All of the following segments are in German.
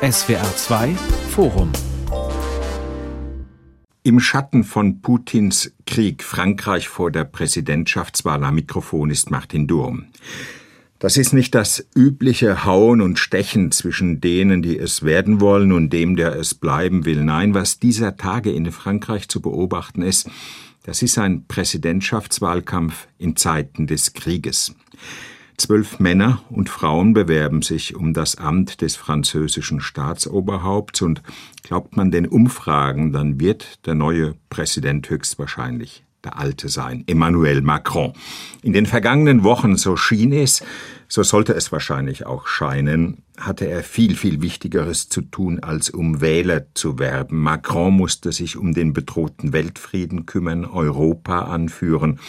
SWR 2 Forum im Schatten von Putins Krieg Frankreich vor der Präsidentschaftswahl am Mikrofon ist Martin Durm. Das ist nicht das übliche Hauen und Stechen zwischen denen, die es werden wollen und dem, der es bleiben will. Nein, was dieser Tage in Frankreich zu beobachten ist, das ist ein Präsidentschaftswahlkampf in Zeiten des Krieges. Zwölf Männer und Frauen bewerben sich um das Amt des französischen Staatsoberhaupts und glaubt man den Umfragen, dann wird der neue Präsident höchstwahrscheinlich der Alte sein, Emmanuel Macron. In den vergangenen Wochen, so schien es, so sollte es wahrscheinlich auch scheinen, hatte er viel, viel Wichtigeres zu tun, als um Wähler zu werben. Macron musste sich um den bedrohten Weltfrieden kümmern, Europa anführen,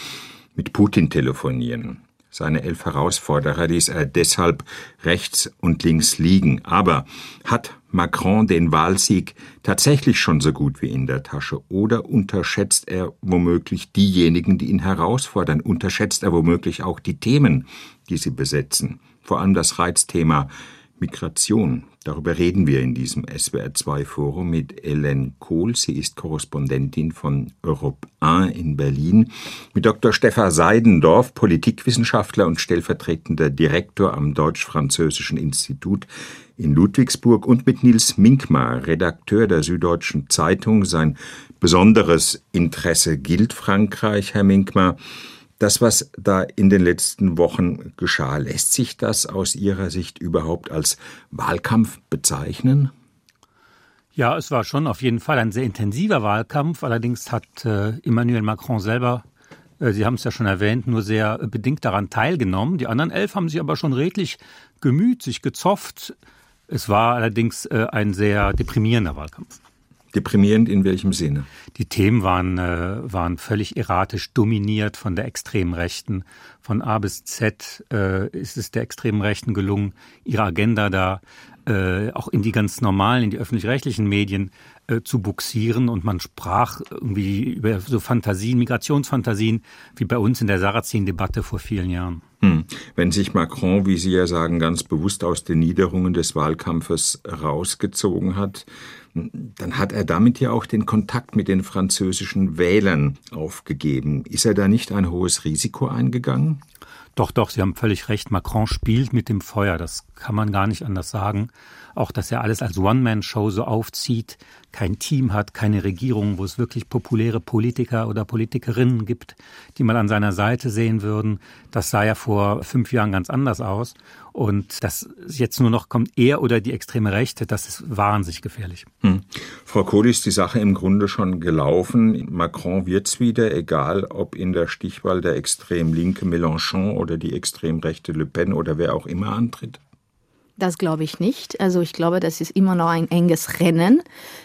mit Putin telefonieren. Seine elf Herausforderer ließ er deshalb rechts und links liegen. Aber hat Macron den Wahlsieg tatsächlich schon so gut wie in der Tasche? Oder unterschätzt er womöglich diejenigen, die ihn herausfordern? Unterschätzt er womöglich auch die Themen, die sie besetzen? Vor allem das Reizthema Migration. Darüber reden wir in diesem SWR2-Forum mit Hélène Kohl. Sie ist Korrespondentin von Europe 1 in Berlin. Mit Dr. Stefan Seidendorf, Politikwissenschaftler und stellvertretender Direktor am Deutsch-Französischen Institut in Ludwigsburg und mit Nils Minkmar, Redakteur der Süddeutschen Zeitung. Sein besonderes Interesse gilt Frankreich, Herr Minkmar. Das, was da in den letzten Wochen geschah, lässt sich das aus Ihrer Sicht überhaupt als Wahlkampf bezeichnen? Ja, es war schon auf jeden Fall ein sehr intensiver Wahlkampf. Allerdings hat äh, Emmanuel Macron selber, äh, Sie haben es ja schon erwähnt, nur sehr bedingt daran teilgenommen. Die anderen elf haben sich aber schon redlich gemüht, sich gezofft. Es war allerdings äh, ein sehr deprimierender Wahlkampf. Deprimierend in welchem Sinne? Die Themen waren, äh, waren völlig erratisch dominiert von der extremen Rechten. Von A bis Z äh, ist es der extremen Rechten gelungen, ihre Agenda da äh, auch in die ganz normalen, in die öffentlich-rechtlichen Medien äh, zu buxieren. Und man sprach irgendwie über so Fantasien, Migrationsfantasien, wie bei uns in der Sarrazin-Debatte vor vielen Jahren. Hm. Wenn sich Macron, wie Sie ja sagen, ganz bewusst aus den Niederungen des Wahlkampfes rausgezogen hat, dann hat er damit ja auch den Kontakt mit den französischen Wählern aufgegeben. Ist er da nicht ein hohes Risiko eingegangen? Doch, doch, Sie haben völlig recht. Macron spielt mit dem Feuer. Das kann man gar nicht anders sagen. Auch, dass er alles als One-Man-Show so aufzieht, kein Team hat, keine Regierung, wo es wirklich populäre Politiker oder Politikerinnen gibt, die mal an seiner Seite sehen würden. Das sah ja vor fünf Jahren ganz anders aus. Und dass jetzt nur noch kommt er oder die extreme Rechte, das ist wahnsinnig gefährlich. Hm. Frau Kohl ist die Sache im Grunde schon gelaufen. Macron wird's wieder, egal ob in der Stichwahl der extrem linke Mélenchon oder die extrem rechte Le Pen oder wer auch immer antritt. Das glaube ich nicht. Also ich glaube, das ist immer noch ein enges Rennen.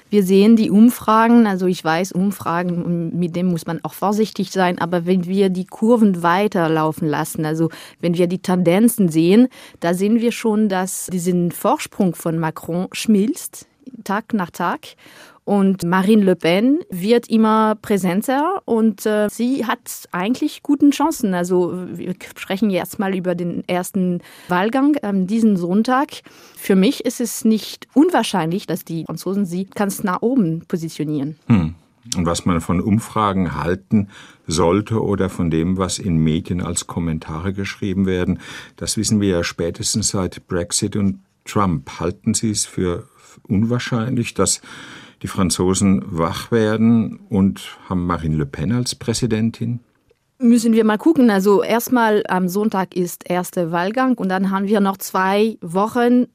Wir sehen die Umfragen, also ich weiß, Umfragen, mit dem muss man auch vorsichtig sein, aber wenn wir die Kurven weiterlaufen lassen, also wenn wir die Tendenzen sehen, da sehen wir schon, dass diesen Vorsprung von Macron schmilzt, Tag nach Tag. Und Marine Le Pen wird immer präsenter und äh, sie hat eigentlich guten Chancen. Also wir sprechen jetzt mal über den ersten Wahlgang ähm, diesen Sonntag. Für mich ist es nicht unwahrscheinlich, dass die Franzosen sie ganz nach oben positionieren. Hm. Und was man von Umfragen halten sollte oder von dem, was in Medien als Kommentare geschrieben werden, das wissen wir ja spätestens seit Brexit und Trump. Halten Sie es für unwahrscheinlich, dass die Franzosen wach werden und haben Marine Le Pen als Präsidentin? Müssen wir mal gucken. Also erstmal am Sonntag ist erster Wahlgang und dann haben wir noch zwei Wochen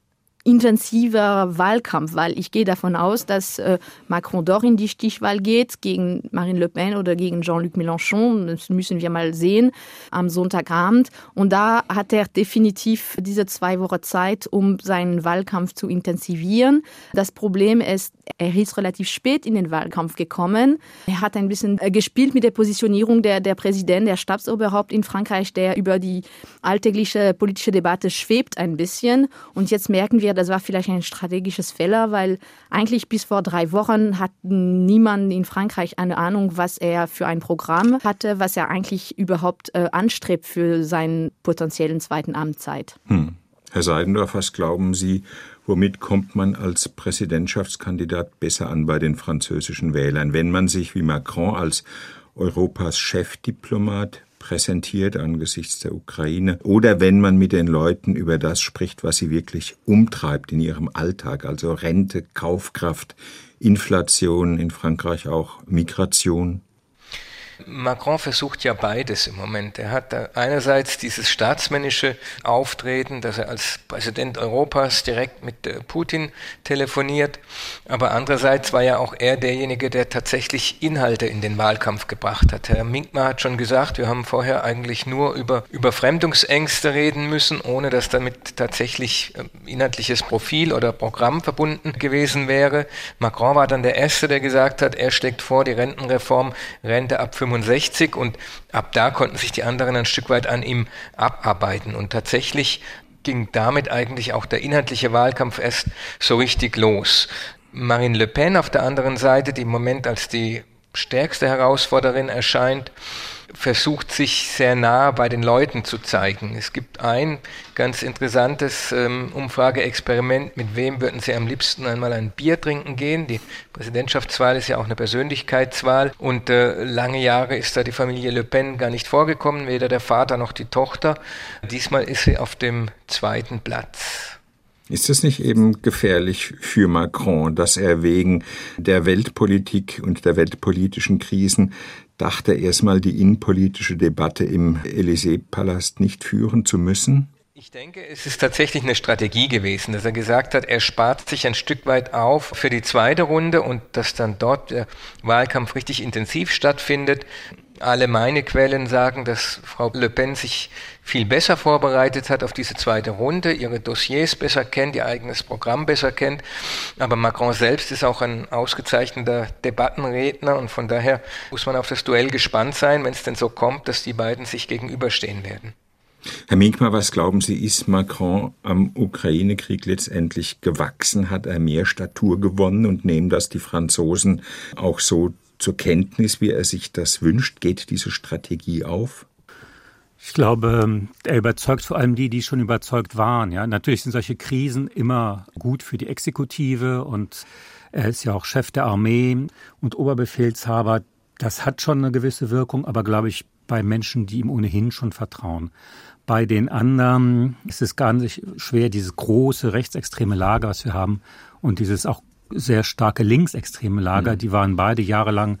intensiver Wahlkampf, weil ich gehe davon aus, dass äh, Macron doch in die Stichwahl geht gegen Marine Le Pen oder gegen Jean-Luc Mélenchon. Das müssen wir mal sehen am Sonntagabend. Und da hat er definitiv diese zwei Wochen Zeit, um seinen Wahlkampf zu intensivieren. Das Problem ist, er ist relativ spät in den Wahlkampf gekommen. Er hat ein bisschen äh, gespielt mit der Positionierung der, der Präsident, der Stabsoberhaupt in Frankreich, der über die alltägliche politische Debatte schwebt ein bisschen. Und jetzt merken wir, das war vielleicht ein strategisches Fehler, weil eigentlich bis vor drei Wochen hat niemand in Frankreich eine Ahnung, was er für ein Programm hatte, was er eigentlich überhaupt äh, anstrebt für seinen potenziellen zweiten Amtszeit. Hm. Herr Seidendorf, was glauben Sie, womit kommt man als Präsidentschaftskandidat besser an bei den französischen Wählern, wenn man sich wie Macron als Europas Chefdiplomat präsentiert angesichts der Ukraine oder wenn man mit den Leuten über das spricht, was sie wirklich umtreibt in ihrem Alltag, also Rente, Kaufkraft, Inflation, in Frankreich auch Migration. Macron versucht ja beides im Moment. Er hat einerseits dieses staatsmännische Auftreten, dass er als Präsident Europas direkt mit äh, Putin telefoniert, aber andererseits war ja auch er derjenige, der tatsächlich Inhalte in den Wahlkampf gebracht hat. Herr Minkmar hat schon gesagt, wir haben vorher eigentlich nur über Überfremdungsängste reden müssen, ohne dass damit tatsächlich ähm, inhaltliches Profil oder Programm verbunden gewesen wäre. Macron war dann der Erste, der gesagt hat, er schlägt vor, die Rentenreform, Rente ab 65 65 und ab da konnten sich die anderen ein Stück weit an ihm abarbeiten. Und tatsächlich ging damit eigentlich auch der inhaltliche Wahlkampf erst so richtig los. Marine Le Pen auf der anderen Seite, die im Moment als die stärkste Herausforderin erscheint, versucht sich sehr nah bei den Leuten zu zeigen. Es gibt ein ganz interessantes ähm, Umfrageexperiment, mit wem würden Sie am liebsten einmal ein Bier trinken gehen. Die Präsidentschaftswahl ist ja auch eine Persönlichkeitswahl und äh, lange Jahre ist da die Familie Le Pen gar nicht vorgekommen, weder der Vater noch die Tochter. Diesmal ist sie auf dem zweiten Platz. Ist es nicht eben gefährlich für Macron, dass er wegen der Weltpolitik und der weltpolitischen Krisen dachte, erstmal die innenpolitische Debatte im Élysée-Palast nicht führen zu müssen? Ich denke, es ist tatsächlich eine Strategie gewesen, dass er gesagt hat, er spart sich ein Stück weit auf für die zweite Runde und dass dann dort der Wahlkampf richtig intensiv stattfindet. Alle meine Quellen sagen, dass Frau Le Pen sich viel besser vorbereitet hat auf diese zweite Runde, ihre Dossiers besser kennt, ihr eigenes Programm besser kennt. Aber Macron selbst ist auch ein ausgezeichneter Debattenredner und von daher muss man auf das Duell gespannt sein, wenn es denn so kommt, dass die beiden sich gegenüberstehen werden. Herr Minkmar, was glauben Sie, ist Macron am Ukraine-Krieg letztendlich gewachsen? Hat er mehr Statur gewonnen und nehmen das die Franzosen auch so zur Kenntnis, wie er sich das wünscht? Geht diese Strategie auf? Ich glaube, er überzeugt vor allem die, die schon überzeugt waren. Ja, natürlich sind solche Krisen immer gut für die Exekutive und er ist ja auch Chef der Armee und Oberbefehlshaber. Das hat schon eine gewisse Wirkung, aber glaube ich bei Menschen, die ihm ohnehin schon vertrauen. Bei den anderen ist es gar nicht schwer, dieses große rechtsextreme Lager, was wir haben, und dieses auch sehr starke linksextreme Lager, mhm. die waren beide jahrelang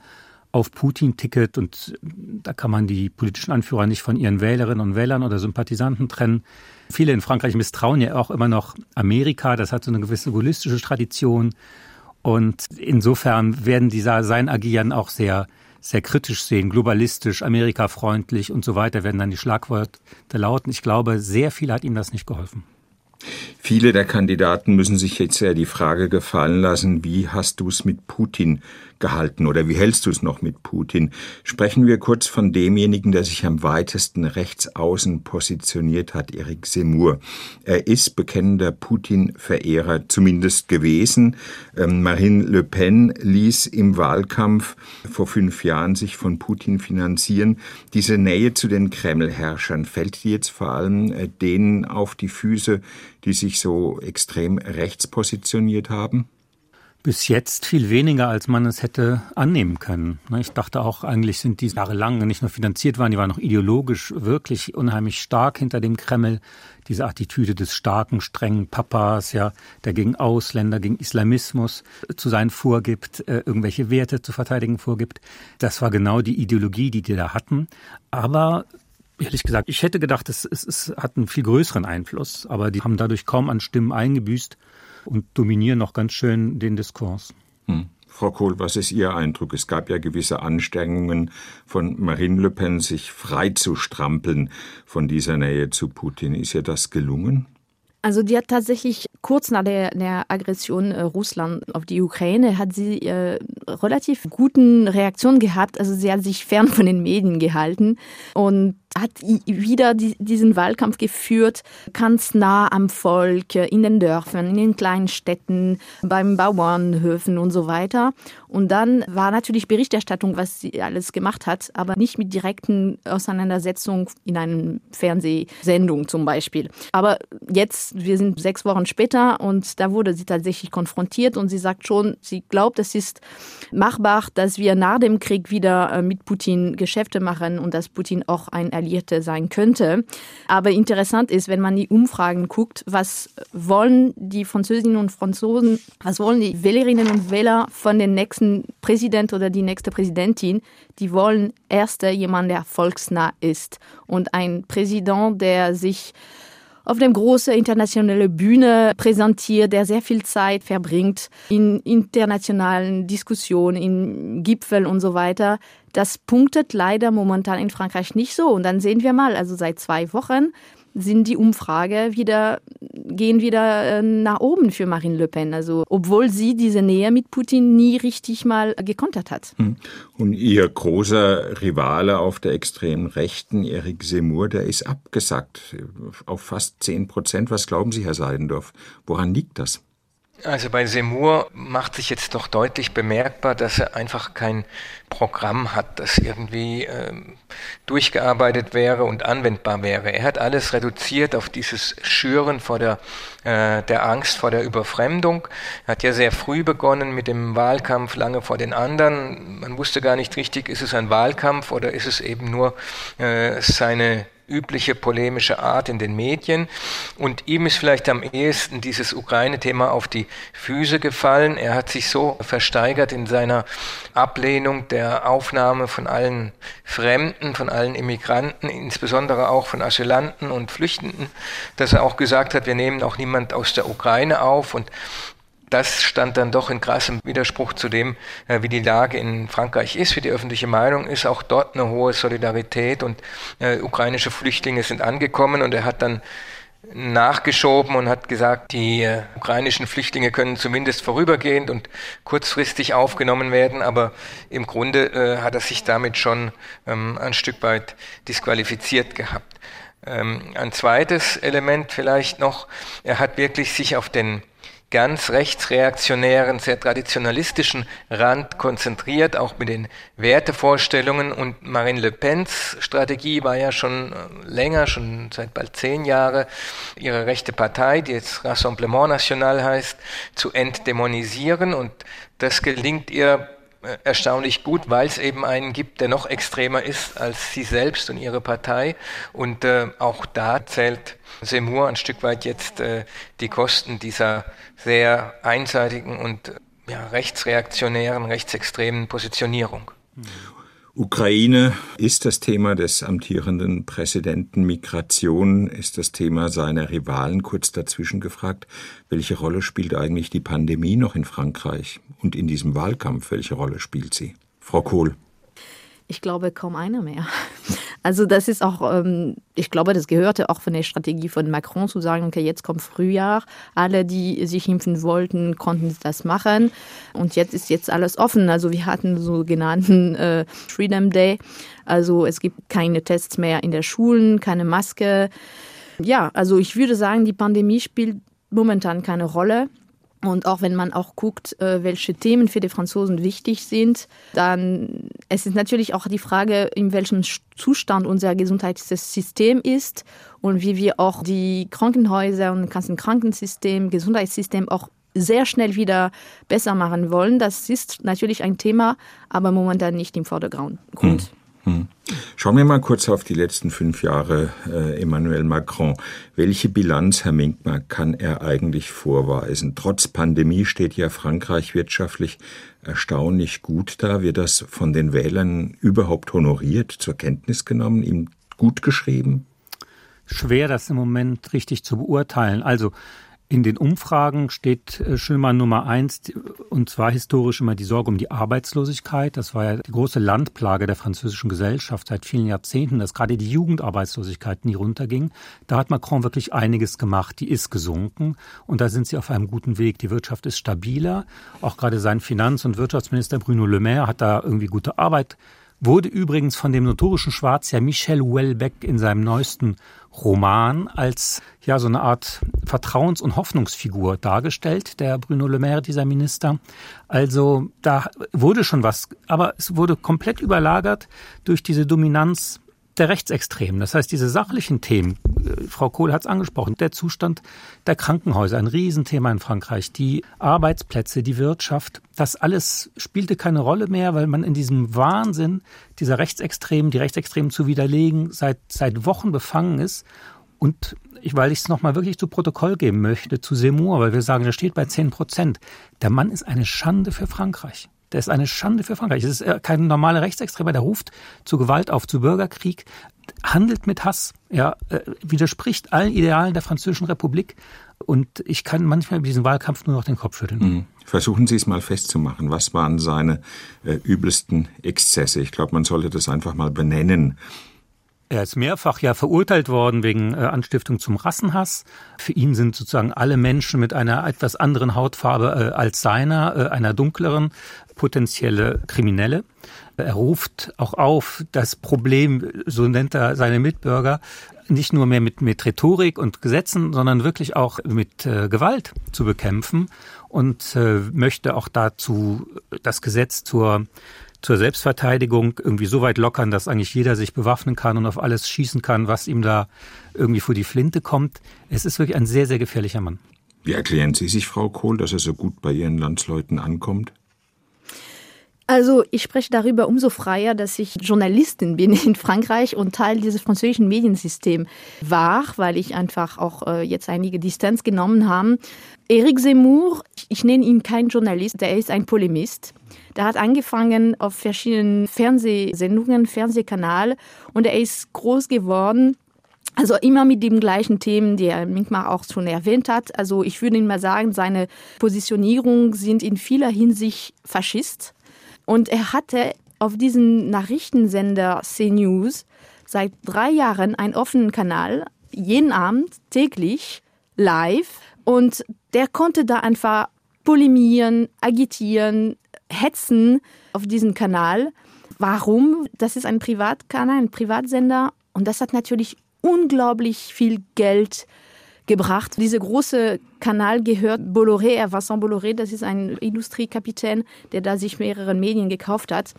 auf Putin-Ticket und da kann man die politischen Anführer nicht von ihren Wählerinnen und Wählern oder Sympathisanten trennen. Viele in Frankreich misstrauen ja auch immer noch Amerika, das hat so eine gewisse holistische Tradition und insofern werden die sein Agieren auch sehr sehr kritisch sehen, globalistisch, amerikafreundlich und so weiter werden dann die Schlagworte lauten. Ich glaube, sehr viel hat ihm das nicht geholfen. Viele der Kandidaten müssen sich jetzt ja die Frage gefallen lassen, wie hast du es mit Putin gehalten oder wie hältst du es noch mit Putin? Sprechen wir kurz von demjenigen, der sich am weitesten rechts außen positioniert hat, Eric Semur. Er ist bekennender Putin-Verehrer zumindest gewesen. Ähm, Marine Le Pen ließ im Wahlkampf vor fünf Jahren sich von Putin finanzieren. Diese Nähe zu den Kreml-Herrschern fällt jetzt vor allem äh, denen auf die Füße, die sich so extrem rechts positioniert haben? Bis jetzt viel weniger, als man es hätte annehmen können. Ne, ich dachte auch, eigentlich sind die jahrelang nicht nur finanziert waren, die waren auch ideologisch wirklich unheimlich stark hinter dem Kreml. Diese Attitüde des starken, strengen Papas, ja, der gegen Ausländer, gegen Islamismus zu sein vorgibt, äh, irgendwelche Werte zu verteidigen vorgibt. Das war genau die Ideologie, die die da hatten. Aber Ehrlich gesagt, ich hätte gedacht, es, es, es hat einen viel größeren Einfluss, aber die haben dadurch kaum an Stimmen eingebüßt und dominieren noch ganz schön den Diskurs. Hm. Frau Kohl, was ist Ihr Eindruck? Es gab ja gewisse Anstrengungen von Marine Le Pen, sich frei zu strampeln von dieser Nähe zu Putin. Ist ihr das gelungen? Also die hat tatsächlich kurz nach der, der Aggression äh, Russland auf die Ukraine hat sie äh, relativ guten Reaktionen gehabt. Also sie hat sich fern von den Medien gehalten und hat wieder diesen Wahlkampf geführt, ganz nah am Volk, in den Dörfern, in den kleinen Städten, beim Bauernhöfen und so weiter. Und dann war natürlich Berichterstattung, was sie alles gemacht hat, aber nicht mit direkten Auseinandersetzungen in einer Fernsehsendung zum Beispiel. Aber jetzt, wir sind sechs Wochen später und da wurde sie tatsächlich konfrontiert und sie sagt schon, sie glaubt, es ist machbar, dass wir nach dem Krieg wieder äh, mit Putin Geschäfte machen und dass Putin auch ein Alliierter sein könnte. Aber interessant ist, wenn man die Umfragen guckt, was wollen die Französinnen und Franzosen, was wollen die Wählerinnen und Wähler von den nächsten Präsident oder die nächste Präsidentin, die wollen erst jemand, der volksnah ist und ein Präsident, der sich auf dem große internationale Bühne präsentiert, der sehr viel Zeit verbringt in internationalen Diskussionen, in Gipfeln und so weiter. Das punktet leider momentan in Frankreich nicht so. Und dann sehen wir mal, also seit zwei Wochen sind die Umfrage wieder, gehen wieder äh, nach oben für Marine Le Pen. Also, obwohl sie diese Nähe mit Putin nie richtig mal gekontert hat. Hm. Und ihr großer Rivale auf der extremen Rechten, Eric Seymour, der ist abgesackt auf fast 10 Prozent. Was glauben Sie, Herr Seidendorf? Woran liegt das? Also bei Seymour macht sich jetzt doch deutlich bemerkbar, dass er einfach kein Programm hat, das irgendwie äh, durchgearbeitet wäre und anwendbar wäre. Er hat alles reduziert auf dieses Schüren vor der, äh, der Angst vor der Überfremdung. Er hat ja sehr früh begonnen mit dem Wahlkampf, lange vor den anderen. Man wusste gar nicht richtig, ist es ein Wahlkampf oder ist es eben nur äh, seine übliche polemische Art in den Medien. Und ihm ist vielleicht am ehesten dieses Ukraine-Thema auf die Füße gefallen. Er hat sich so versteigert in seiner Ablehnung der Aufnahme von allen Fremden, von allen Immigranten, insbesondere auch von Asylanten und Flüchtenden, dass er auch gesagt hat, wir nehmen auch niemand aus der Ukraine auf und das stand dann doch in krassem Widerspruch zu dem, äh, wie die Lage in Frankreich ist, wie die öffentliche Meinung ist. Auch dort eine hohe Solidarität und äh, ukrainische Flüchtlinge sind angekommen und er hat dann nachgeschoben und hat gesagt, die äh, ukrainischen Flüchtlinge können zumindest vorübergehend und kurzfristig aufgenommen werden, aber im Grunde äh, hat er sich damit schon ähm, ein Stück weit disqualifiziert gehabt. Ähm, ein zweites Element vielleicht noch, er hat wirklich sich auf den ganz rechtsreaktionären, sehr traditionalistischen Rand konzentriert, auch mit den Wertevorstellungen. Und Marine Le Pens Strategie war ja schon äh, länger, schon seit bald zehn Jahren, ihre rechte Partei, die jetzt Rassemblement National heißt, zu entdämonisieren. Und das gelingt ihr erstaunlich gut, weil es eben einen gibt, der noch extremer ist als sie selbst und ihre Partei. Und äh, auch da zählt Seymour ein Stück weit jetzt äh, die Kosten dieser sehr einseitigen und ja, rechtsreaktionären, rechtsextremen Positionierung. Ukraine ist das Thema des amtierenden Präsidenten. Migration ist das Thema seiner Rivalen. Kurz dazwischen gefragt, welche Rolle spielt eigentlich die Pandemie noch in Frankreich und in diesem Wahlkampf? Welche Rolle spielt sie? Frau Kohl. Ich glaube kaum einer mehr. Also das ist auch, ähm, ich glaube, das gehörte auch von der Strategie von Macron zu sagen, okay, jetzt kommt Frühjahr, alle, die sich impfen wollten, konnten das machen und jetzt ist jetzt alles offen. Also wir hatten so genannten äh, Freedom Day, also es gibt keine Tests mehr in der Schulen, keine Maske. Ja, also ich würde sagen, die Pandemie spielt momentan keine Rolle. Und auch wenn man auch guckt, äh, welche Themen für die Franzosen wichtig sind, dann es ist natürlich auch die Frage, in welchem Zustand unser Gesundheitssystem ist und wie wir auch die Krankenhäuser und das ganze Krankensystem, Gesundheitssystem auch sehr schnell wieder besser machen wollen. Das ist natürlich ein Thema, aber momentan nicht im Vordergrund. Hm. Schauen wir mal kurz auf die letzten fünf Jahre äh, Emmanuel Macron. Welche Bilanz, Herr Minkmar, kann er eigentlich vorweisen? Trotz Pandemie steht ja Frankreich wirtschaftlich erstaunlich gut da. Wird das von den Wählern überhaupt honoriert, zur Kenntnis genommen, ihm gut geschrieben? Schwer, das im Moment richtig zu beurteilen. Also in den Umfragen steht äh, schon mal Nummer eins, und zwar historisch immer die Sorge um die Arbeitslosigkeit. Das war ja die große Landplage der französischen Gesellschaft seit vielen Jahrzehnten, dass gerade die Jugendarbeitslosigkeit nie runterging. Da hat Macron wirklich einiges gemacht. Die ist gesunken und da sind sie auf einem guten Weg. Die Wirtschaft ist stabiler. Auch gerade sein Finanz- und Wirtschaftsminister Bruno Le Maire hat da irgendwie gute Arbeit wurde übrigens von dem notorischen Schwarzjahr Michel Houellebecq in seinem neuesten Roman als ja so eine Art Vertrauens- und Hoffnungsfigur dargestellt, der Bruno Le Maire, dieser Minister. Also da wurde schon was, aber es wurde komplett überlagert durch diese Dominanz der Rechtsextremen. Das heißt, diese sachlichen Themen, äh, Frau Kohl hat es angesprochen, der Zustand der Krankenhäuser, ein Riesenthema in Frankreich, die Arbeitsplätze, die Wirtschaft, das alles spielte keine Rolle mehr, weil man in diesem Wahnsinn dieser Rechtsextremen, die Rechtsextremen zu widerlegen, seit, seit Wochen befangen ist. Und ich, weil ich es nochmal wirklich zu Protokoll geben möchte, zu Seymour, weil wir sagen, der steht bei 10 Prozent. Der Mann ist eine Schande für Frankreich. Der ist eine Schande für Frankreich. Es ist äh, kein normaler Rechtsextremer, der ruft zu Gewalt auf, zu Bürgerkrieg, handelt mit Hass, ja, äh, widerspricht allen Idealen der Französischen Republik. Und ich kann manchmal über diesen Wahlkampf nur noch den Kopf schütteln. Mhm. Versuchen Sie es mal festzumachen. Was waren seine äh, übelsten Exzesse? Ich glaube, man sollte das einfach mal benennen. Er ist mehrfach ja verurteilt worden wegen äh, Anstiftung zum Rassenhass. Für ihn sind sozusagen alle Menschen mit einer etwas anderen Hautfarbe äh, als seiner, äh, einer dunkleren, potenzielle Kriminelle. Er ruft auch auf, das Problem, so nennt er seine Mitbürger, nicht nur mehr mit, mit Rhetorik und Gesetzen, sondern wirklich auch mit äh, Gewalt zu bekämpfen und äh, möchte auch dazu das Gesetz zur zur Selbstverteidigung irgendwie so weit lockern, dass eigentlich jeder sich bewaffnen kann und auf alles schießen kann, was ihm da irgendwie vor die Flinte kommt. Es ist wirklich ein sehr, sehr gefährlicher Mann. Wie erklären Sie sich, Frau Kohl, dass er so gut bei Ihren Landsleuten ankommt? Also ich spreche darüber umso freier, dass ich Journalistin bin in Frankreich und Teil dieses französischen Mediensystems war, weil ich einfach auch äh, jetzt einige Distanz genommen habe. Eric Zemmour, ich nenne ihn kein Journalist, der ist ein Polemist. Der hat angefangen auf verschiedenen Fernsehsendungen, Fernsehkanal und er ist groß geworden. Also immer mit dem gleichen Themen, die Herr Minkmar auch schon erwähnt hat. Also ich würde Ihnen mal sagen, seine Positionierungen sind in vieler Hinsicht Faschist. Und er hatte auf diesem Nachrichtensender CNews seit drei Jahren einen offenen Kanal, jeden Abend, täglich, live. Und der konnte da einfach polemieren, agitieren, hetzen auf diesen Kanal. Warum? Das ist ein Privatkanal, ein Privatsender und das hat natürlich unglaublich viel Geld gebracht. Dieser große Kanal gehört Bolloré, Vincent Bolloré, das ist ein Industriekapitän, der da sich mehrere Medien gekauft hat.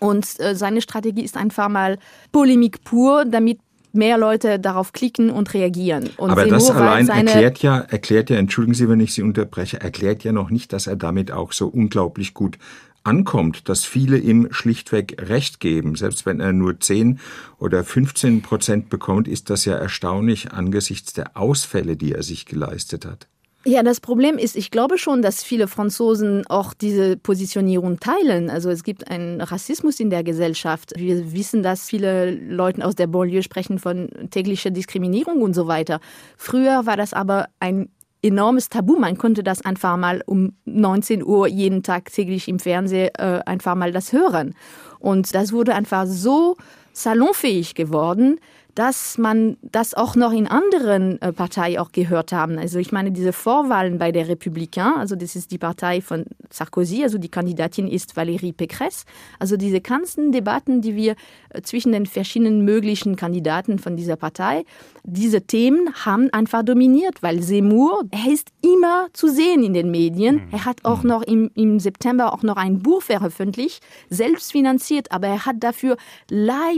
Und äh, seine Strategie ist einfach mal Polemik pur, damit mehr Leute darauf klicken und reagieren. Und Aber das allein erklärt ja, erklärt ja, entschuldigen Sie, wenn ich Sie unterbreche, erklärt ja noch nicht, dass er damit auch so unglaublich gut ankommt, dass viele ihm schlichtweg Recht geben. Selbst wenn er nur 10 oder 15 Prozent bekommt, ist das ja erstaunlich angesichts der Ausfälle, die er sich geleistet hat. Ja, das Problem ist, ich glaube schon, dass viele Franzosen auch diese Positionierung teilen. Also es gibt einen Rassismus in der Gesellschaft. Wir wissen, dass viele Leute aus der Banlieue sprechen von täglicher Diskriminierung und so weiter. Früher war das aber ein enormes Tabu. Man konnte das einfach mal um 19 Uhr jeden Tag täglich im Fernsehen äh, einfach mal das hören. Und das wurde einfach so salonfähig geworden, dass man das auch noch in anderen äh, Parteien auch gehört haben. Also ich meine, diese Vorwahlen bei der Republikaner, also das ist die Partei von Sarkozy, also die Kandidatin ist Valérie Pécresse. Also diese ganzen Debatten, die wir äh, zwischen den verschiedenen möglichen Kandidaten von dieser Partei, diese Themen haben einfach dominiert, weil Seymour, er ist immer zu sehen in den Medien. Mhm. Er hat auch mhm. noch im, im September auch noch ein Buch veröffentlicht, selbst finanziert, aber er hat dafür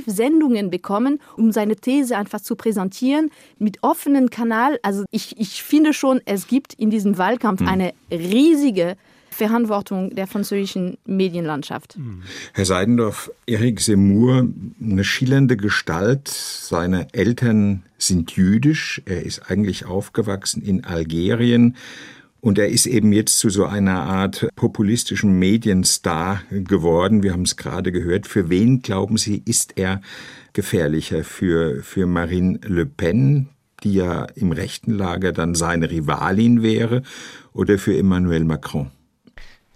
Live-Sendungen bekommen, um seine These einfach zu präsentieren mit offenen Kanal. Also ich, ich finde schon, es gibt in diesem Wahlkampf mhm. eine riesige Verantwortung der französischen Medienlandschaft. Mhm. Herr Seidendorf, Eric Seymour, eine schillernde Gestalt. Seine Eltern sind jüdisch. Er ist eigentlich aufgewachsen in Algerien. Und er ist eben jetzt zu so einer Art populistischen Medienstar geworden. Wir haben es gerade gehört. Für wen, glauben Sie, ist er gefährlicher? Für, für Marine Le Pen, die ja im rechten Lager dann seine Rivalin wäre, oder für Emmanuel Macron?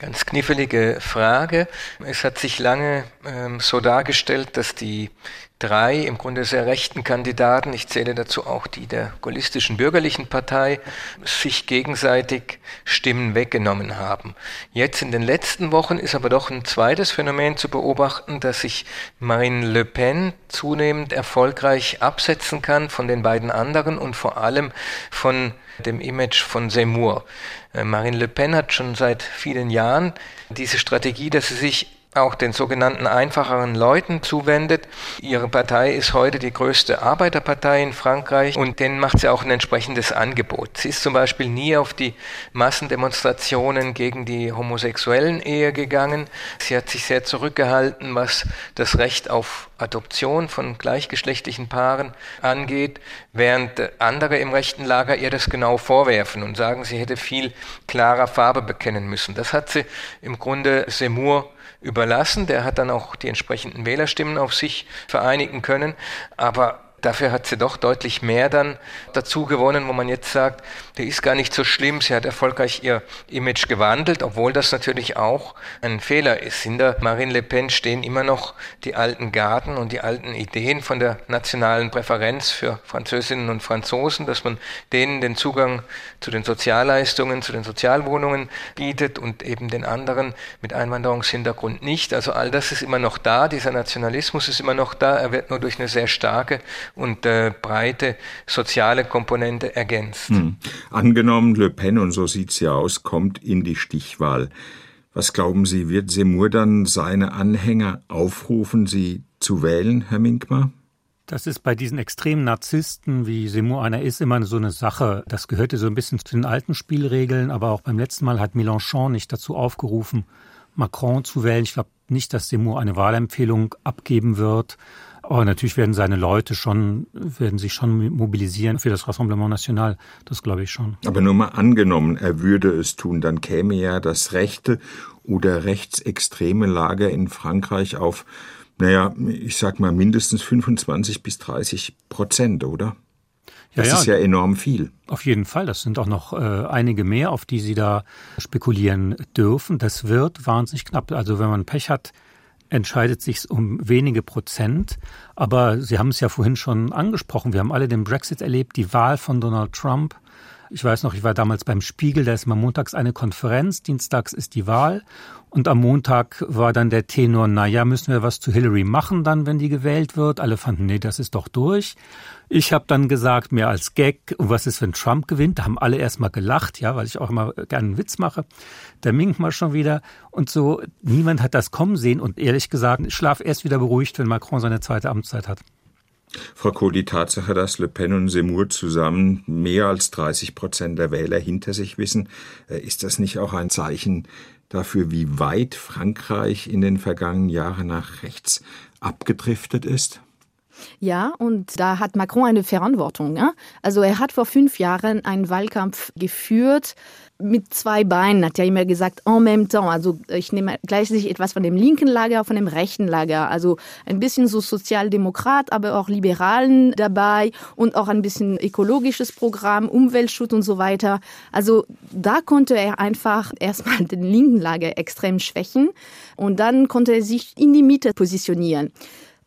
Ganz knifflige Frage. Es hat sich lange ähm, so dargestellt, dass die drei im Grunde sehr rechten Kandidaten, ich zähle dazu auch die der gaullistischen bürgerlichen Partei, sich gegenseitig Stimmen weggenommen haben. Jetzt in den letzten Wochen ist aber doch ein zweites Phänomen zu beobachten, dass sich Marine Le Pen zunehmend erfolgreich absetzen kann von den beiden anderen und vor allem von dem Image von Seymour. Äh, Marine Le Pen hat schon seit vielen Jahren diese Strategie, dass sie sich auch den sogenannten einfacheren Leuten zuwendet. Ihre Partei ist heute die größte Arbeiterpartei in Frankreich und denen macht sie auch ein entsprechendes Angebot. Sie ist zum Beispiel nie auf die Massendemonstrationen gegen die homosexuellen Ehe gegangen. Sie hat sich sehr zurückgehalten, was das Recht auf Adoption von gleichgeschlechtlichen Paaren angeht, während andere im rechten Lager ihr das genau vorwerfen und sagen, sie hätte viel klarer Farbe bekennen müssen. Das hat sie im Grunde Seymour überlassen. Der hat dann auch die entsprechenden Wählerstimmen auf sich vereinigen können. Aber Dafür hat sie doch deutlich mehr dann dazu gewonnen, wo man jetzt sagt, die ist gar nicht so schlimm, sie hat erfolgreich ihr Image gewandelt, obwohl das natürlich auch ein Fehler ist. Hinter Marine Le Pen stehen immer noch die alten Garten und die alten Ideen von der nationalen Präferenz für Französinnen und Franzosen, dass man denen den Zugang zu den Sozialleistungen, zu den Sozialwohnungen bietet und eben den anderen mit Einwanderungshintergrund nicht. Also all das ist immer noch da, dieser Nationalismus ist immer noch da, er wird nur durch eine sehr starke und äh, breite soziale Komponente ergänzt. Hm. Angenommen, Le Pen, und so sieht's ja aus, kommt in die Stichwahl. Was glauben Sie, wird Semur dann seine Anhänger aufrufen, sie zu wählen, Herr Minkmar? Das ist bei diesen extremen Narzissten, wie Seymour einer ist, immer so eine Sache. Das gehörte so ein bisschen zu den alten Spielregeln, aber auch beim letzten Mal hat Mélenchon nicht dazu aufgerufen, Macron zu wählen. Ich glaube nicht, dass Seymour eine Wahlempfehlung abgeben wird. Aber natürlich werden seine Leute schon, werden sich schon mobilisieren für das Rassemblement National. Das glaube ich schon. Aber nur mal angenommen, er würde es tun, dann käme ja das rechte oder rechtsextreme Lager in Frankreich auf, naja, ich sag mal mindestens 25 bis 30 Prozent, oder? Das ja, ja, ist ja enorm viel. Auf jeden Fall. Das sind auch noch äh, einige mehr, auf die Sie da spekulieren dürfen. Das wird wahnsinnig knapp. Also wenn man Pech hat, entscheidet sich um wenige Prozent. Aber Sie haben es ja vorhin schon angesprochen. Wir haben alle den Brexit erlebt, die Wahl von Donald Trump. Ich weiß noch, ich war damals beim Spiegel, da ist mal montags eine Konferenz, dienstags ist die Wahl und am Montag war dann der Tenor, na ja, müssen wir was zu Hillary machen dann, wenn die gewählt wird. Alle fanden, nee, das ist doch durch. Ich habe dann gesagt, mehr als Gag, und was ist, wenn Trump gewinnt? Da haben alle erstmal gelacht, ja, weil ich auch immer gerne einen Witz mache. Der Mink mal schon wieder und so. Niemand hat das kommen sehen und ehrlich gesagt, ich schlaf erst wieder beruhigt, wenn Macron seine zweite Amtszeit hat. Frau Kohl, die Tatsache, dass Le Pen und Seymour zusammen mehr als 30 Prozent der Wähler hinter sich wissen, äh, ist das nicht auch ein Zeichen dafür, wie weit Frankreich in den vergangenen Jahren nach rechts abgedriftet ist? Ja, und da hat Macron eine Verantwortung. Ja? Also er hat vor fünf Jahren einen Wahlkampf geführt, mit zwei Beinen, hat er immer gesagt, en même temps. Also ich nehme gleichzeitig etwas von dem linken Lager, von dem rechten Lager. Also ein bisschen so Sozialdemokrat, aber auch Liberalen dabei und auch ein bisschen ökologisches Programm, Umweltschutz und so weiter. Also da konnte er einfach erstmal den linken Lager extrem schwächen und dann konnte er sich in die Mitte positionieren.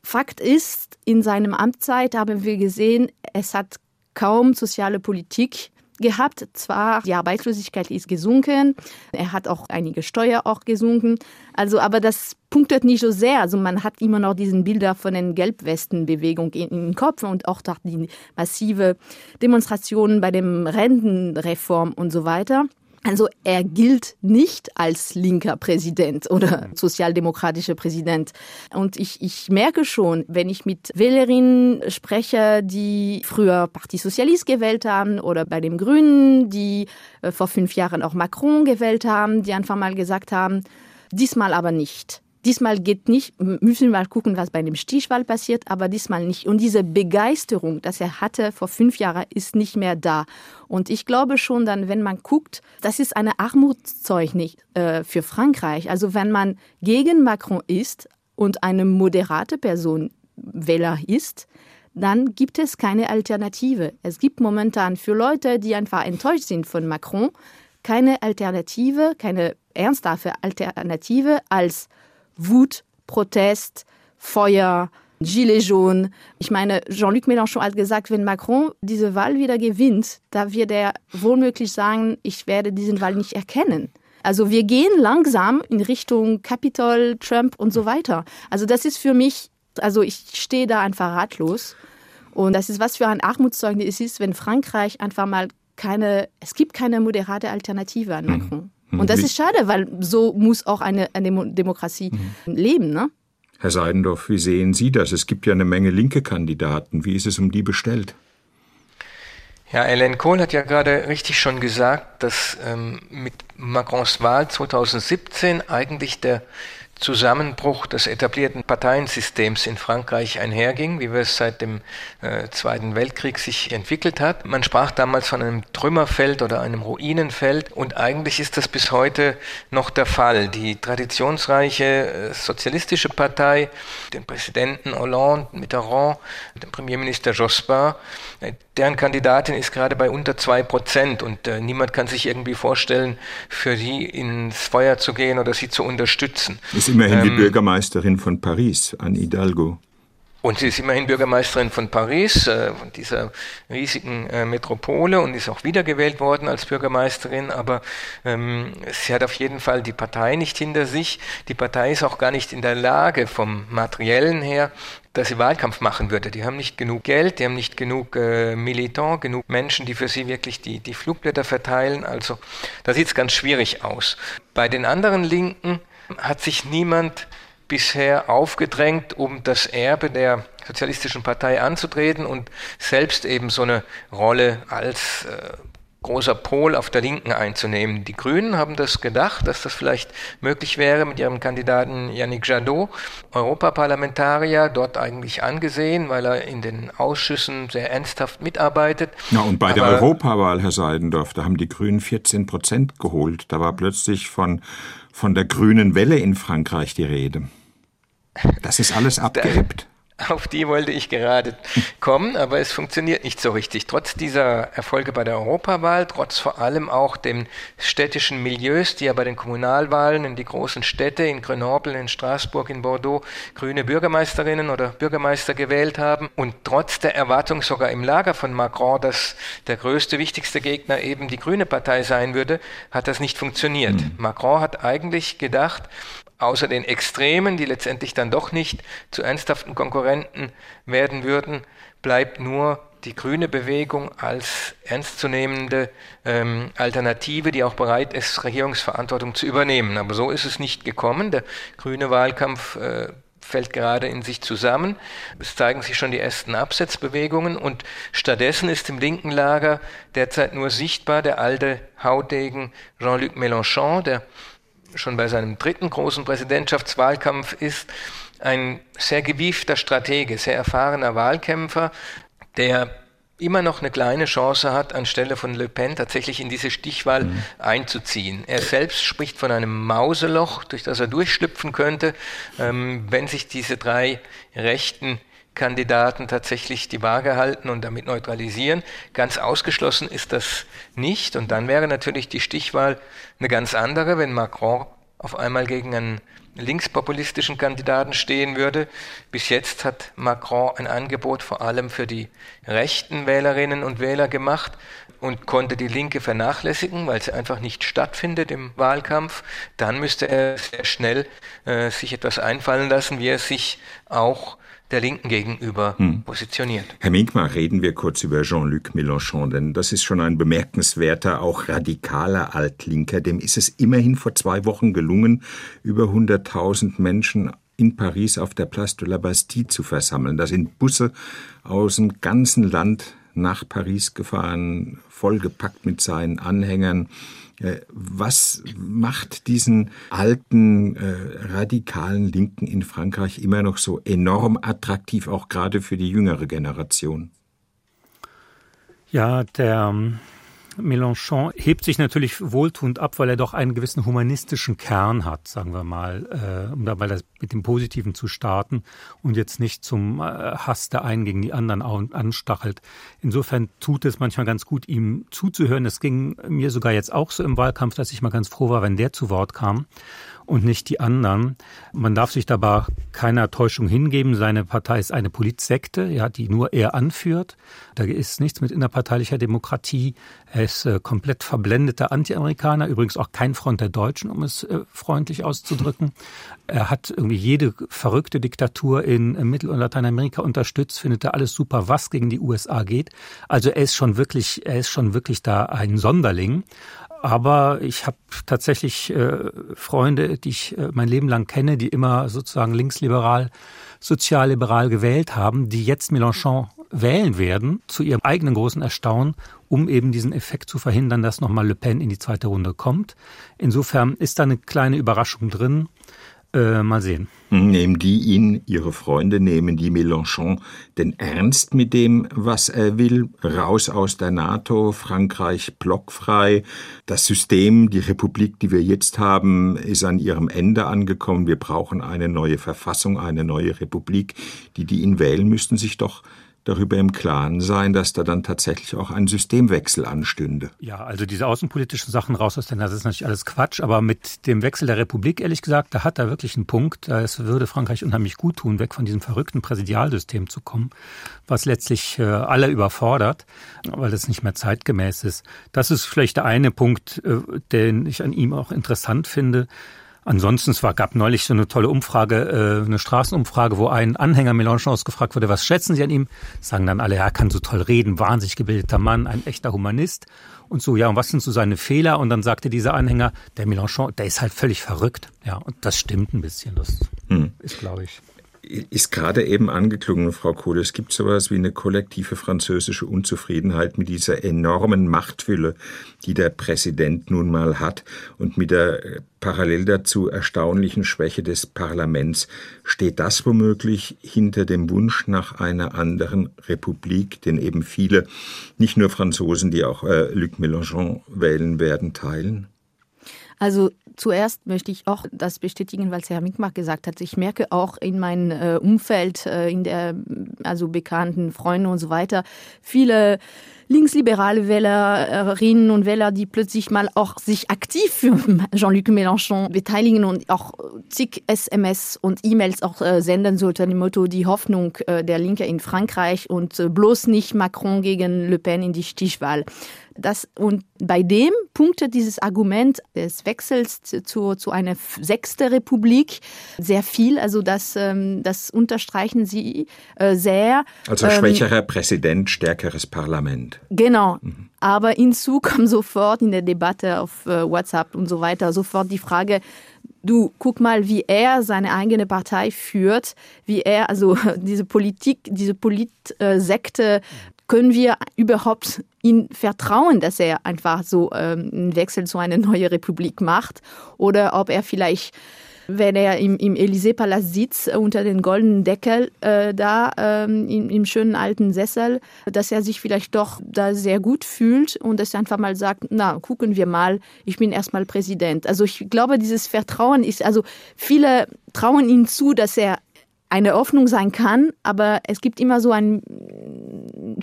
Fakt ist, in seinem Amtszeit haben wir gesehen, es hat kaum soziale Politik gehabt. Zwar die Arbeitslosigkeit ist gesunken, er hat auch einige Steuer auch gesunken. Also, aber das punktet nicht so sehr. Also man hat immer noch diesen Bilder von den Gelbwestenbewegung in, in den Kopf und auch die massive Demonstrationen bei dem Rentenreform und so weiter. Also er gilt nicht als linker Präsident oder mhm. sozialdemokratischer Präsident. Und ich, ich merke schon, wenn ich mit Wählerinnen spreche, die früher Parti Sozialist gewählt haben oder bei den Grünen, die äh, vor fünf Jahren auch Macron gewählt haben, die einfach mal gesagt haben, diesmal aber nicht. Diesmal geht nicht, müssen wir mal gucken, was bei dem Stichwahl passiert, aber diesmal nicht. Und diese Begeisterung, das er hatte vor fünf Jahren, ist nicht mehr da. Und ich glaube schon dann, wenn man guckt, das ist eine Armutszeugnis äh, für Frankreich. Also wenn man gegen Macron ist und eine moderate Person Wähler ist, dann gibt es keine Alternative. Es gibt momentan für Leute, die einfach enttäuscht sind von Macron, keine Alternative, keine ernsthafte Alternative als Wut, Protest, Feuer, Gilets jaunes. Ich meine, Jean-Luc Mélenchon hat gesagt, wenn Macron diese Wahl wieder gewinnt, da wird er wohlmöglich sagen, ich werde diesen Wahl nicht erkennen. Also wir gehen langsam in Richtung Capitol, Trump und so weiter. Also das ist für mich, also ich stehe da einfach ratlos. Und das ist was für ein Armutszeugnis es ist, wenn Frankreich einfach mal keine, es gibt keine moderate Alternative an mhm. Macron. Mhm. Und das ist schade, weil so muss auch eine, eine Demokratie mhm. leben. Ne? Herr Seidendorf, wie sehen Sie das? Es gibt ja eine Menge linke Kandidaten. Wie ist es um die bestellt? Ja, Ellen Kohl hat ja gerade richtig schon gesagt, dass ähm, mit Macrons Wahl 2017 eigentlich der Zusammenbruch des etablierten Parteiensystems in Frankreich einherging, wie wir es seit dem äh, Zweiten Weltkrieg sich entwickelt hat. Man sprach damals von einem Trümmerfeld oder einem Ruinenfeld und eigentlich ist das bis heute noch der Fall. Die traditionsreiche äh, sozialistische Partei, den Präsidenten Hollande, Mitterrand, den Premierminister Jospin, äh, deren Kandidatin ist gerade bei unter zwei Prozent und äh, niemand kann sich irgendwie vorstellen, für sie ins Feuer zu gehen oder sie zu unterstützen. Ist immerhin ähm, die Bürgermeisterin von Paris, Anne Hidalgo. Und sie ist immerhin Bürgermeisterin von Paris, äh, von dieser riesigen äh, Metropole und ist auch wiedergewählt worden als Bürgermeisterin. Aber ähm, sie hat auf jeden Fall die Partei nicht hinter sich. Die Partei ist auch gar nicht in der Lage, vom Materiellen her, dass sie Wahlkampf machen würde. Die haben nicht genug Geld, die haben nicht genug äh, Militant, genug Menschen, die für sie wirklich die, die Flugblätter verteilen. Also da sieht es ganz schwierig aus. Bei den anderen Linken hat sich niemand bisher aufgedrängt, um das Erbe der Sozialistischen Partei anzutreten und selbst eben so eine Rolle als äh, großer Pol auf der Linken einzunehmen. Die Grünen haben das gedacht, dass das vielleicht möglich wäre mit ihrem Kandidaten Yannick Jadot, Europaparlamentarier, dort eigentlich angesehen, weil er in den Ausschüssen sehr ernsthaft mitarbeitet. Ja, und bei Aber der Europawahl, Herr Seidendorf, da haben die Grünen 14 Prozent geholt. Da war plötzlich von, von der grünen Welle in Frankreich die Rede. Das ist alles abgeebbt. Auf die wollte ich gerade kommen, aber es funktioniert nicht so richtig. Trotz dieser Erfolge bei der Europawahl, trotz vor allem auch den städtischen Milieus, die ja bei den Kommunalwahlen in die großen Städte, in Grenoble, in Straßburg, in Bordeaux, grüne Bürgermeisterinnen oder Bürgermeister gewählt haben und trotz der Erwartung sogar im Lager von Macron, dass der größte, wichtigste Gegner eben die grüne Partei sein würde, hat das nicht funktioniert. Mhm. Macron hat eigentlich gedacht, außer den Extremen, die letztendlich dann doch nicht zu ernsthaften Konkurrenten werden würden, bleibt nur die grüne Bewegung als ernstzunehmende ähm, Alternative, die auch bereit ist, Regierungsverantwortung zu übernehmen. Aber so ist es nicht gekommen. Der grüne Wahlkampf äh, fällt gerade in sich zusammen. Es zeigen sich schon die ersten Absetzbewegungen und stattdessen ist im linken Lager derzeit nur sichtbar der alte Haudegen Jean-Luc Mélenchon, der schon bei seinem dritten großen Präsidentschaftswahlkampf ist, ein sehr gewiefter Stratege, sehr erfahrener Wahlkämpfer, der immer noch eine kleine Chance hat, anstelle von Le Pen tatsächlich in diese Stichwahl mhm. einzuziehen. Er selbst spricht von einem Mauseloch, durch das er durchschlüpfen könnte, ähm, wenn sich diese drei rechten Kandidaten tatsächlich die Waage halten und damit neutralisieren. Ganz ausgeschlossen ist das nicht. Und dann wäre natürlich die Stichwahl eine ganz andere, wenn Macron auf einmal gegen einen linkspopulistischen Kandidaten stehen würde. Bis jetzt hat Macron ein Angebot vor allem für die rechten Wählerinnen und Wähler gemacht und konnte die Linke vernachlässigen, weil sie einfach nicht stattfindet im Wahlkampf. Dann müsste er sehr schnell äh, sich etwas einfallen lassen, wie er sich auch der Linken gegenüber hm. positioniert. Herr Minkmar, reden wir kurz über Jean-Luc Mélenchon, denn das ist schon ein bemerkenswerter, auch radikaler Altlinker. Dem ist es immerhin vor zwei Wochen gelungen, über 100.000 Menschen in Paris auf der Place de la Bastille zu versammeln. Da sind Busse aus dem ganzen Land nach Paris gefahren, vollgepackt mit seinen Anhängern. Äh, was macht diesen alten äh, radikalen Linken in Frankreich immer noch so enorm attraktiv, auch gerade für die jüngere Generation? Ja, der ähm, Mélenchon hebt sich natürlich wohltuend ab, weil er doch einen gewissen humanistischen Kern hat, sagen wir mal, äh, um dabei das mit dem Positiven zu starten und jetzt nicht zum äh, Hass der einen gegen die anderen anstachelt. Insofern tut es manchmal ganz gut, ihm zuzuhören. Es ging mir sogar jetzt auch so im Wahlkampf, dass ich mal ganz froh war, wenn der zu Wort kam. Und nicht die anderen. Man darf sich dabei keiner Täuschung hingeben. Seine Partei ist eine Politsekte, ja, die nur er anführt. Da ist nichts mit innerparteilicher Demokratie. Er ist äh, komplett verblendeter Anti-Amerikaner, übrigens auch kein Freund der Deutschen, um es äh, freundlich auszudrücken. Er hat irgendwie jede verrückte Diktatur in äh, Mittel- und Lateinamerika unterstützt, findet er alles super, was gegen die USA geht. Also er ist schon wirklich, er ist schon wirklich da ein Sonderling. Aber ich habe tatsächlich äh, Freunde, die ich äh, mein Leben lang kenne, die immer sozusagen linksliberal, sozialliberal gewählt haben, die jetzt Mélenchon wählen werden, zu ihrem eigenen großen Erstaunen, um eben diesen Effekt zu verhindern, dass nochmal Le Pen in die zweite Runde kommt. Insofern ist da eine kleine Überraschung drin. Äh, mal sehen. Nehmen die ihn, ihre Freunde, nehmen die Mélenchon denn ernst mit dem, was er will? Raus aus der NATO, Frankreich blockfrei. Das System, die Republik, die wir jetzt haben, ist an ihrem Ende angekommen. Wir brauchen eine neue Verfassung, eine neue Republik. Die, die ihn wählen, müssten sich doch darüber im Klaren sein, dass da dann tatsächlich auch ein Systemwechsel anstünde. Ja, also diese außenpolitischen Sachen raus aus der das ist natürlich alles Quatsch, aber mit dem Wechsel der Republik, ehrlich gesagt, da hat er wirklich einen Punkt. Es würde Frankreich unheimlich gut tun, weg von diesem verrückten Präsidialsystem zu kommen, was letztlich äh, alle überfordert, weil das nicht mehr zeitgemäß ist. Das ist vielleicht der eine Punkt, äh, den ich an ihm auch interessant finde. Ansonsten, es war, gab neulich so eine tolle Umfrage, äh, eine Straßenumfrage, wo ein Anhänger Mélenchons gefragt wurde, was schätzen Sie an ihm? Sagen dann alle, er kann so toll reden, wahnsinnig gebildeter Mann, ein echter Humanist. Und so, ja, und was sind so seine Fehler? Und dann sagte dieser Anhänger, der Mélenchon, der ist halt völlig verrückt. Ja, und das stimmt ein bisschen. Das hm. ist, glaube ich ist gerade eben angeklungen, Frau Kohle, es gibt sowas wie eine kollektive französische Unzufriedenheit mit dieser enormen Machtfülle, die der Präsident nun mal hat und mit der äh, parallel dazu erstaunlichen Schwäche des Parlaments. Steht das womöglich hinter dem Wunsch nach einer anderen Republik, den eben viele, nicht nur Franzosen, die auch äh, Luc Mélenchon wählen werden, teilen? Also zuerst möchte ich auch das bestätigen, was Herr Minkmach gesagt hat. Ich merke auch in meinem äh, Umfeld, äh, in der also bekannten Freunde und so weiter, viele linksliberale Wählerinnen und Wähler, die plötzlich mal auch sich aktiv für Jean-Luc Mélenchon beteiligen und auch zig SMS und E-Mails auch äh, senden sollten, im Motto die Hoffnung der Linke in Frankreich und bloß nicht Macron gegen Le Pen in die Stichwahl. Das, und bei dem punktet dieses Argument des Wechsels zu, zu einer sechste Republik sehr viel. Also das, ähm, das unterstreichen Sie äh, sehr. Also schwächerer ähm, Präsident, stärkeres Parlament. Genau. Mhm. Aber hinzu kommt sofort in der Debatte auf äh, WhatsApp und so weiter sofort die Frage, du guck mal, wie er seine eigene Partei führt, wie er also diese Politik, diese Politsekte können wir überhaupt ihm vertrauen, dass er einfach so ähm, einen Wechsel zu einer neuen Republik macht oder ob er vielleicht wenn er im, im Élysée-Palast sitzt, unter den goldenen Deckel äh, da ähm, im, im schönen alten Sessel, dass er sich vielleicht doch da sehr gut fühlt und dass er einfach mal sagt, na, gucken wir mal, ich bin erstmal Präsident. Also ich glaube, dieses Vertrauen ist, also viele trauen ihm zu, dass er eine Hoffnung sein kann, aber es gibt immer so ein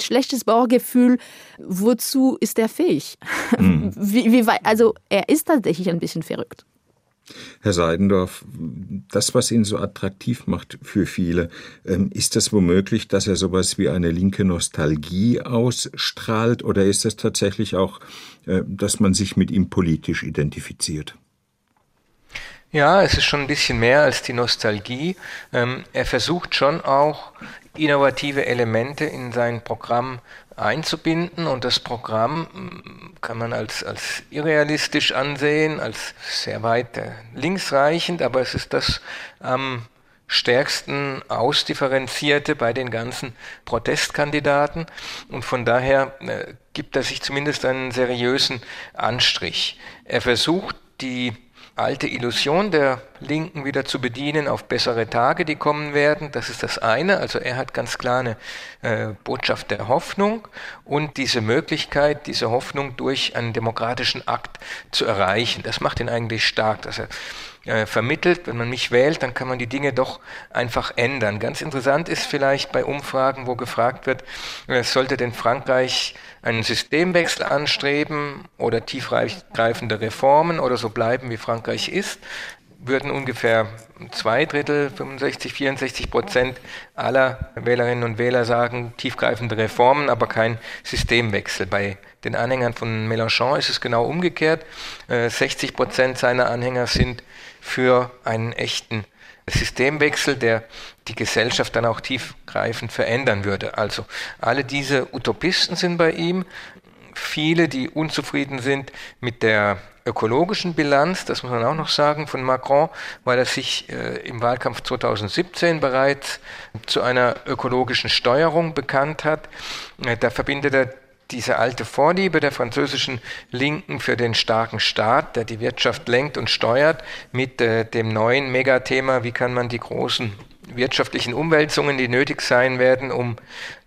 schlechtes Bauchgefühl, wozu ist er fähig? Mhm. Wie, wie, also er ist tatsächlich ein bisschen verrückt. Herr Seidendorf, das, was ihn so attraktiv macht für viele, ähm, ist das womöglich, dass er sowas wie eine linke Nostalgie ausstrahlt oder ist das tatsächlich auch, äh, dass man sich mit ihm politisch identifiziert? Ja, es ist schon ein bisschen mehr als die Nostalgie. Ähm, er versucht schon auch innovative Elemente in sein Programm einzubinden und das Programm mm, kann man als, als irrealistisch ansehen, als sehr weit äh, linksreichend, aber es ist das am stärksten ausdifferenzierte bei den ganzen Protestkandidaten und von daher äh, gibt er sich zumindest einen seriösen Anstrich. Er versucht die alte Illusion der Linken wieder zu bedienen auf bessere Tage, die kommen werden. Das ist das eine. Also er hat ganz klar eine äh, Botschaft der Hoffnung und diese Möglichkeit, diese Hoffnung durch einen demokratischen Akt zu erreichen. Das macht ihn eigentlich stark, dass er äh, vermittelt, wenn man mich wählt, dann kann man die Dinge doch einfach ändern. Ganz interessant ist vielleicht bei Umfragen, wo gefragt wird, äh, sollte denn Frankreich einen Systemwechsel anstreben oder tiefgreifende Reformen oder so bleiben, wie Frankreich ist. Würden ungefähr zwei Drittel, 65, 64 Prozent aller Wählerinnen und Wähler sagen, tiefgreifende Reformen, aber kein Systemwechsel. Bei den Anhängern von Mélenchon ist es genau umgekehrt. 60 Prozent seiner Anhänger sind für einen echten Systemwechsel, der die Gesellschaft dann auch tiefgreifend verändern würde. Also alle diese Utopisten sind bei ihm, viele, die unzufrieden sind mit der ökologischen Bilanz, das muss man auch noch sagen, von Macron, weil er sich äh, im Wahlkampf 2017 bereits zu einer ökologischen Steuerung bekannt hat. Äh, da verbindet er diese alte Vorliebe der französischen Linken für den starken Staat, der die Wirtschaft lenkt und steuert, mit äh, dem neuen Megathema, wie kann man die großen wirtschaftlichen Umwälzungen, die nötig sein werden, um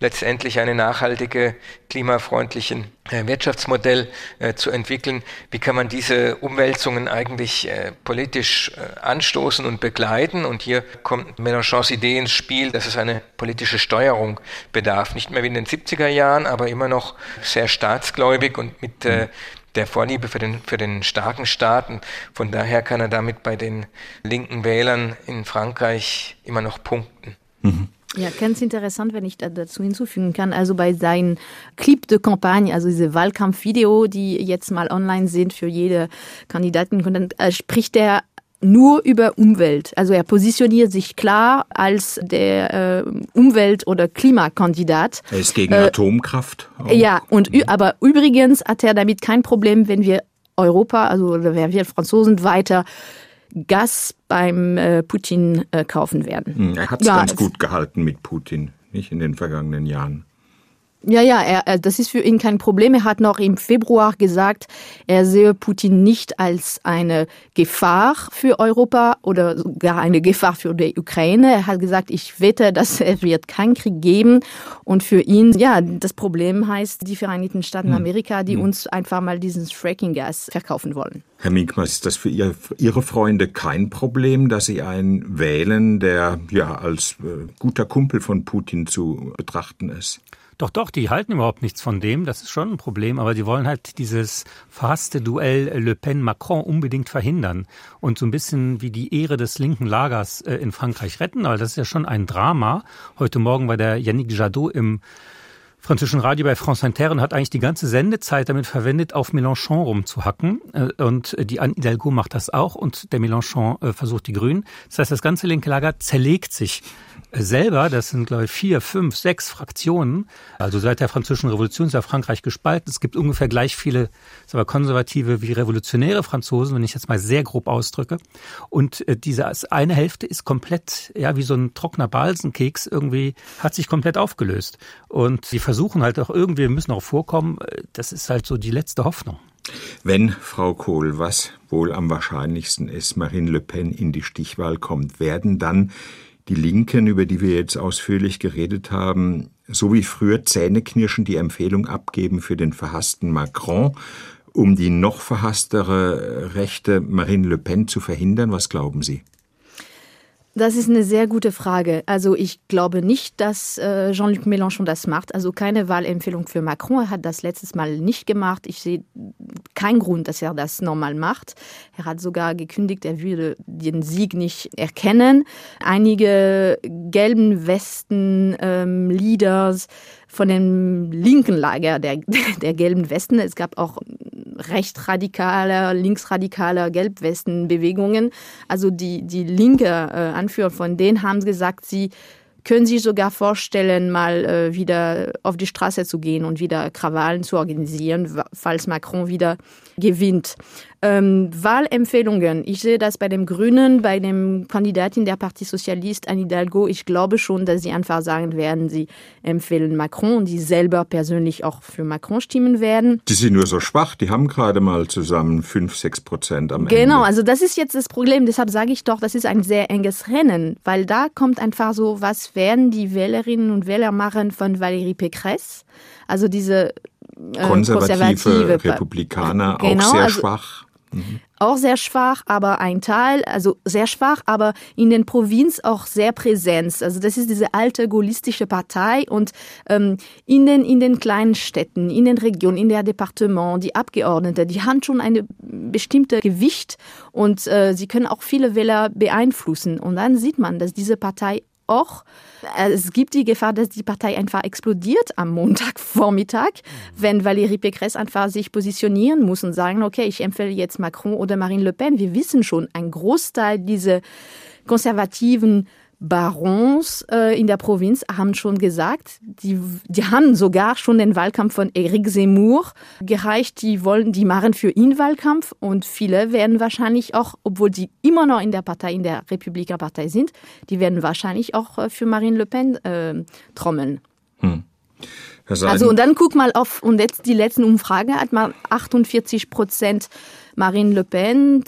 letztendlich eine nachhaltige, klimafreundlichen äh, Wirtschaftsmodell äh, zu entwickeln. Wie kann man diese Umwälzungen eigentlich äh, politisch anstoßen und begleiten? Und hier kommt Mélenchons Idee ins Spiel, dass es eine politische Steuerung bedarf. Nicht mehr wie in den 70er Jahren, aber immer noch sehr staatsgläubig und mit äh, der Vorliebe für den, für den starken Staat. Und von daher kann er damit bei den linken Wählern in Frankreich immer noch punkten. Mhm. Ja, ganz interessant, wenn ich dazu hinzufügen kann. Also bei seinen Clip de Campagne, also diese Wahlkampfvideo, die jetzt mal online sind für jede Kandidatin, dann äh, spricht er nur über Umwelt. Also er positioniert sich klar als der äh, Umwelt- oder Klimakandidat. Er ist gegen äh, Atomkraft. Auch. Ja, und aber übrigens hat er damit kein Problem, wenn wir Europa, also wenn wir Franzosen weiter Gas beim äh, Putin äh, kaufen werden. Hm, er hat es ja, ganz gut gehalten mit Putin, nicht in den vergangenen Jahren. Ja, ja, er, das ist für ihn kein Problem. Er hat noch im Februar gesagt, er sehe Putin nicht als eine Gefahr für Europa oder sogar eine Gefahr für die Ukraine. Er hat gesagt, ich wette, dass es wird keinen Krieg geben. Und für ihn, ja, das Problem heißt die Vereinigten Staaten hm. Amerika, die hm. uns einfach mal dieses Fracking-Gas verkaufen wollen. Herr Minkmas, ist das für ihr, Ihre Freunde kein Problem, dass Sie einen wählen, der ja als äh, guter Kumpel von Putin zu betrachten ist? Doch, doch, die halten überhaupt nichts von dem. Das ist schon ein Problem. Aber die wollen halt dieses verhasste Duell Le Pen-Macron unbedingt verhindern und so ein bisschen wie die Ehre des linken Lagers äh, in Frankreich retten. Weil das ist ja schon ein Drama. Heute Morgen war der Yannick Jadot im französischen Radio bei France Inter und hat eigentlich die ganze Sendezeit damit verwendet, auf Mélenchon rumzuhacken. Äh, und die Anne Hidalgo macht das auch und der Mélenchon äh, versucht die Grünen. Das heißt, das ganze linke Lager zerlegt sich selber, das sind glaube ich vier, fünf, sechs Fraktionen, also seit der französischen Revolution ist ja Frankreich gespalten. Es gibt ungefähr gleich viele wir, konservative wie revolutionäre Franzosen, wenn ich jetzt mal sehr grob ausdrücke. Und äh, diese eine Hälfte ist komplett, ja, wie so ein trockener Balsenkeks irgendwie, hat sich komplett aufgelöst. Und sie versuchen halt auch irgendwie, müssen auch vorkommen, das ist halt so die letzte Hoffnung. Wenn Frau Kohl, was wohl am wahrscheinlichsten ist, Marine Le Pen in die Stichwahl kommt, werden dann die Linken, über die wir jetzt ausführlich geredet haben, so wie früher Zähneknirschen die Empfehlung abgeben für den verhassten Macron, um die noch verhasstere rechte Marine Le Pen zu verhindern? Was glauben Sie? Das ist eine sehr gute Frage. Also ich glaube nicht, dass äh, Jean-Luc Mélenchon das macht. Also keine Wahlempfehlung für Macron. Er hat das letztes Mal nicht gemacht. Ich sehe keinen Grund, dass er das normal macht. Er hat sogar gekündigt, er würde den Sieg nicht erkennen. Einige gelben Westen ähm, von dem linken Lager der, der gelben Westen. Es gab auch rechtsradikale, linksradikale Gelbwestenbewegungen. Also die, die linke äh, Anführer von denen haben gesagt, sie können sich sogar vorstellen, mal äh, wieder auf die Straße zu gehen und wieder Krawallen zu organisieren, falls Macron wieder gewinnt. Ähm, Wahlempfehlungen. Ich sehe das bei dem Grünen, bei dem Kandidatin der Parti Sozialist, Anne Hidalgo. Ich glaube schon, dass sie einfach sagen werden, sie empfehlen Macron und die selber persönlich auch für Macron stimmen werden. Die sind nur so schwach. Die haben gerade mal zusammen fünf, sechs Prozent am Ende. Genau, also das ist jetzt das Problem. Deshalb sage ich doch, das ist ein sehr enges Rennen, weil da kommt einfach so, was werden die Wählerinnen und Wähler machen von Valérie Pécresse? Also diese konservative, konservative Republikaner, genau, auch sehr also, schwach. Mhm. Auch sehr schwach, aber ein Teil, also sehr schwach, aber in den Provinz auch sehr präsent. Also das ist diese alte gaullistische Partei und ähm, in, den, in den kleinen Städten, in den Regionen, in der Departement, die Abgeordnete, die haben schon eine bestimmte Gewicht und äh, sie können auch viele Wähler beeinflussen. Und dann sieht man, dass diese Partei auch, äh, es gibt die Gefahr, dass die Partei einfach explodiert am Montagvormittag, wenn Valérie Pécresse einfach sich positionieren muss und sagen, okay, ich empfehle jetzt Macron oder Marine Le Pen. Wir wissen schon, ein Großteil dieser konservativen Barons äh, in der Provinz haben schon gesagt, die, die haben sogar schon den Wahlkampf von Eric Zemmour gereicht. Die wollen, die machen für ihn Wahlkampf und viele werden wahrscheinlich auch, obwohl die immer noch in der Partei, in der Republikanerpartei sind, die werden wahrscheinlich auch äh, für Marine Le Pen äh, trommeln. Hm. Also und dann guck mal auf und jetzt die letzten Umfragen hat man 48 Prozent Marine Le Pen,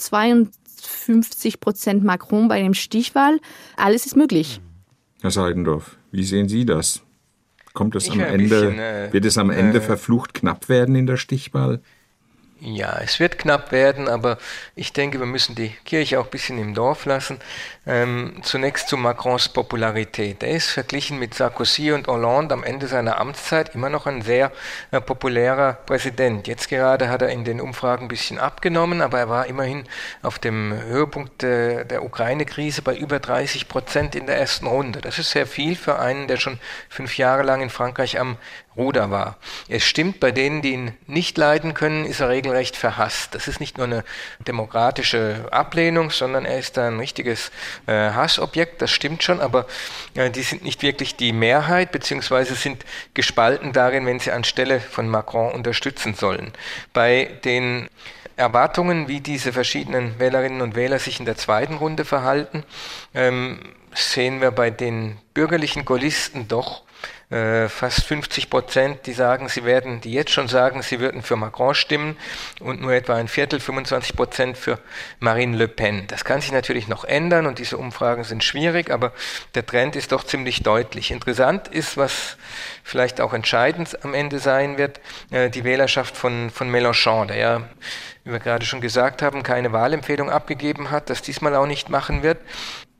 22 50 Prozent Macron bei dem Stichwahl. Alles ist möglich. Herr Seidendorf, wie sehen Sie das? Kommt es am Ende, bisschen, äh, wird es am Ende äh, verflucht knapp werden in der Stichwahl? Ja, es wird knapp werden, aber ich denke, wir müssen die Kirche auch ein bisschen im Dorf lassen. Ähm, zunächst zu Macrons Popularität. Er ist verglichen mit Sarkozy und Hollande am Ende seiner Amtszeit immer noch ein sehr äh, populärer Präsident. Jetzt gerade hat er in den Umfragen ein bisschen abgenommen, aber er war immerhin auf dem Höhepunkt äh, der Ukraine-Krise bei über 30 Prozent in der ersten Runde. Das ist sehr viel für einen, der schon fünf Jahre lang in Frankreich am Ruder war. Es stimmt, bei denen, die ihn nicht leiden können, ist er regelrecht verhasst. Das ist nicht nur eine demokratische Ablehnung, sondern er ist ein richtiges äh, Hassobjekt, das stimmt schon, aber äh, die sind nicht wirklich die Mehrheit, beziehungsweise sind gespalten darin, wenn sie anstelle von Macron unterstützen sollen. Bei den Erwartungen, wie diese verschiedenen Wählerinnen und Wähler sich in der zweiten Runde verhalten, ähm, sehen wir bei den bürgerlichen Gaullisten doch äh, fast 50 Prozent, die sagen, sie werden, die jetzt schon sagen, sie würden für Macron stimmen und nur etwa ein Viertel, 25 Prozent für Marine Le Pen. Das kann sich natürlich noch ändern und diese Umfragen sind schwierig, aber der Trend ist doch ziemlich deutlich. Interessant ist, was vielleicht auch entscheidend am Ende sein wird, äh, die Wählerschaft von, von Mélenchon, der ja wie wir gerade schon gesagt haben, keine Wahlempfehlung abgegeben hat, das diesmal auch nicht machen wird.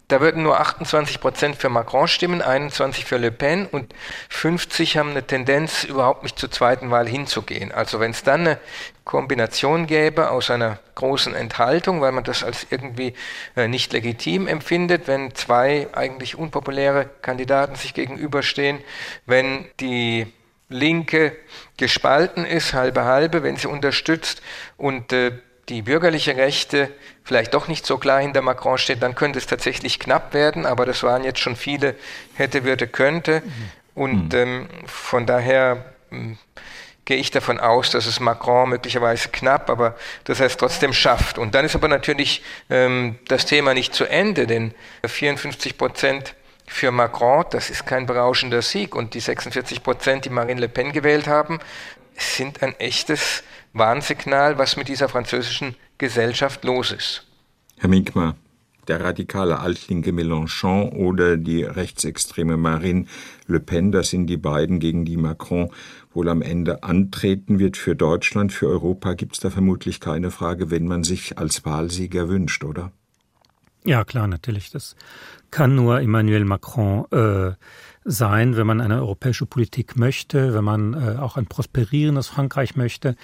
Da würden nur 28 Prozent für Macron stimmen, 21 für Le Pen und 50 haben eine Tendenz, überhaupt nicht zur zweiten Wahl hinzugehen. Also wenn es dann eine Kombination gäbe aus einer großen Enthaltung, weil man das als irgendwie äh, nicht legitim empfindet, wenn zwei eigentlich unpopuläre Kandidaten sich gegenüberstehen, wenn die Linke gespalten ist, halbe halbe, wenn sie unterstützt und äh, die bürgerliche Rechte vielleicht doch nicht so klar hinter Macron steht, dann könnte es tatsächlich knapp werden, aber das waren jetzt schon viele hätte, würde, könnte. Und mhm. ähm, von daher ähm, gehe ich davon aus, dass es Macron möglicherweise knapp, aber dass er es trotzdem schafft. Und dann ist aber natürlich ähm, das Thema nicht zu Ende, denn 54 Prozent für Macron, das ist kein berauschender Sieg. Und die 46 Prozent, die Marine Le Pen gewählt haben, sind ein echtes Warnsignal, was mit dieser französischen Gesellschaft los ist. Herr Minkmar, der radikale altlinke Mélenchon oder die rechtsextreme Marine Le Pen, das sind die beiden, gegen die Macron wohl am Ende antreten wird für Deutschland, für Europa, gibt es da vermutlich keine Frage, wenn man sich als Wahlsieger wünscht, oder? Ja, klar, natürlich. Das kann nur Emmanuel Macron äh, sein, wenn man eine europäische Politik möchte, wenn man äh, auch ein prosperierendes Frankreich möchte.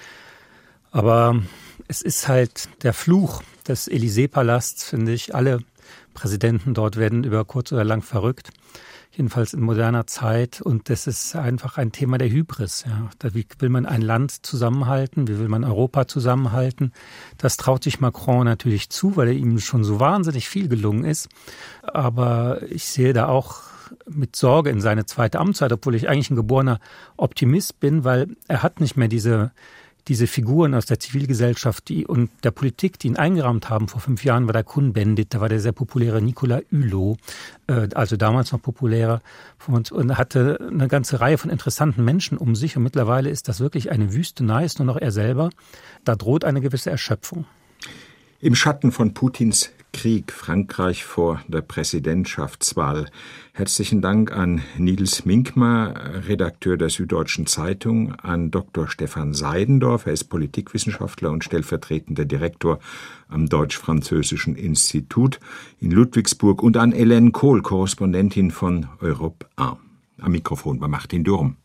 Aber es ist halt der Fluch des Élysée-Palasts, finde ich. Alle Präsidenten dort werden über kurz oder lang verrückt. Jedenfalls in moderner Zeit. Und das ist einfach ein Thema der Hybris. Ja. Wie will man ein Land zusammenhalten? Wie will man Europa zusammenhalten? Das traut sich Macron natürlich zu, weil er ihm schon so wahnsinnig viel gelungen ist. Aber ich sehe da auch mit Sorge in seine zweite Amtszeit, obwohl ich eigentlich ein geborener Optimist bin, weil er hat nicht mehr diese diese Figuren aus der Zivilgesellschaft die, und der Politik, die ihn eingerahmt haben. Vor fünf Jahren war der Kuhn-Bendit, da war der sehr populäre Nicolas Hulot, äh, also damals noch populärer, und, und hatte eine ganze Reihe von interessanten Menschen um sich. Und mittlerweile ist das wirklich eine Wüstenei, ist nur noch er selber. Da droht eine gewisse Erschöpfung. Im Schatten von Putins Krieg Frankreich vor der Präsidentschaftswahl. Herzlichen Dank an Nils Minkmar, Redakteur der Süddeutschen Zeitung, an Dr. Stefan Seidendorf, er ist Politikwissenschaftler und stellvertretender Direktor am Deutsch-Französischen Institut in Ludwigsburg und an Hélène Kohl, Korrespondentin von Europe 1. Am Mikrofon war Martin Durm.